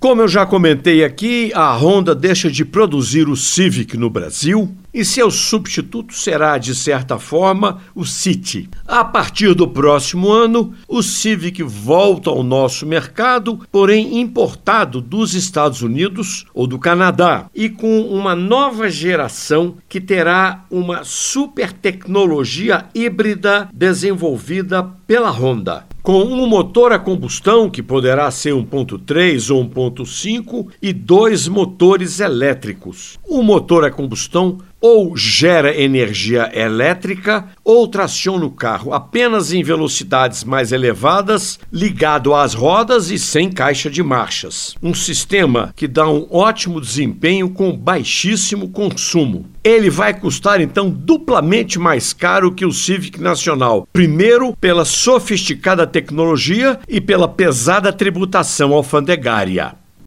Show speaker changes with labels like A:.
A: Como eu já comentei aqui, a Honda deixa de produzir o Civic no Brasil e seu substituto será, de certa forma, o City. A partir do próximo ano, o Civic volta ao nosso mercado, porém importado dos Estados Unidos ou do Canadá, e com uma nova geração que terá uma super tecnologia híbrida desenvolvida pela Honda com um motor a combustão que poderá ser 1.3 ou 1.5 e dois motores elétricos. O motor a combustão ou gera energia elétrica ou traciona o carro apenas em velocidades mais elevadas, ligado às rodas e sem caixa de marchas. Um sistema que dá um ótimo desempenho com baixíssimo consumo. Ele vai custar então duplamente mais caro que o Civic Nacional. Primeiro, pela sofisticada tecnologia e pela pesada tributação alfandegária.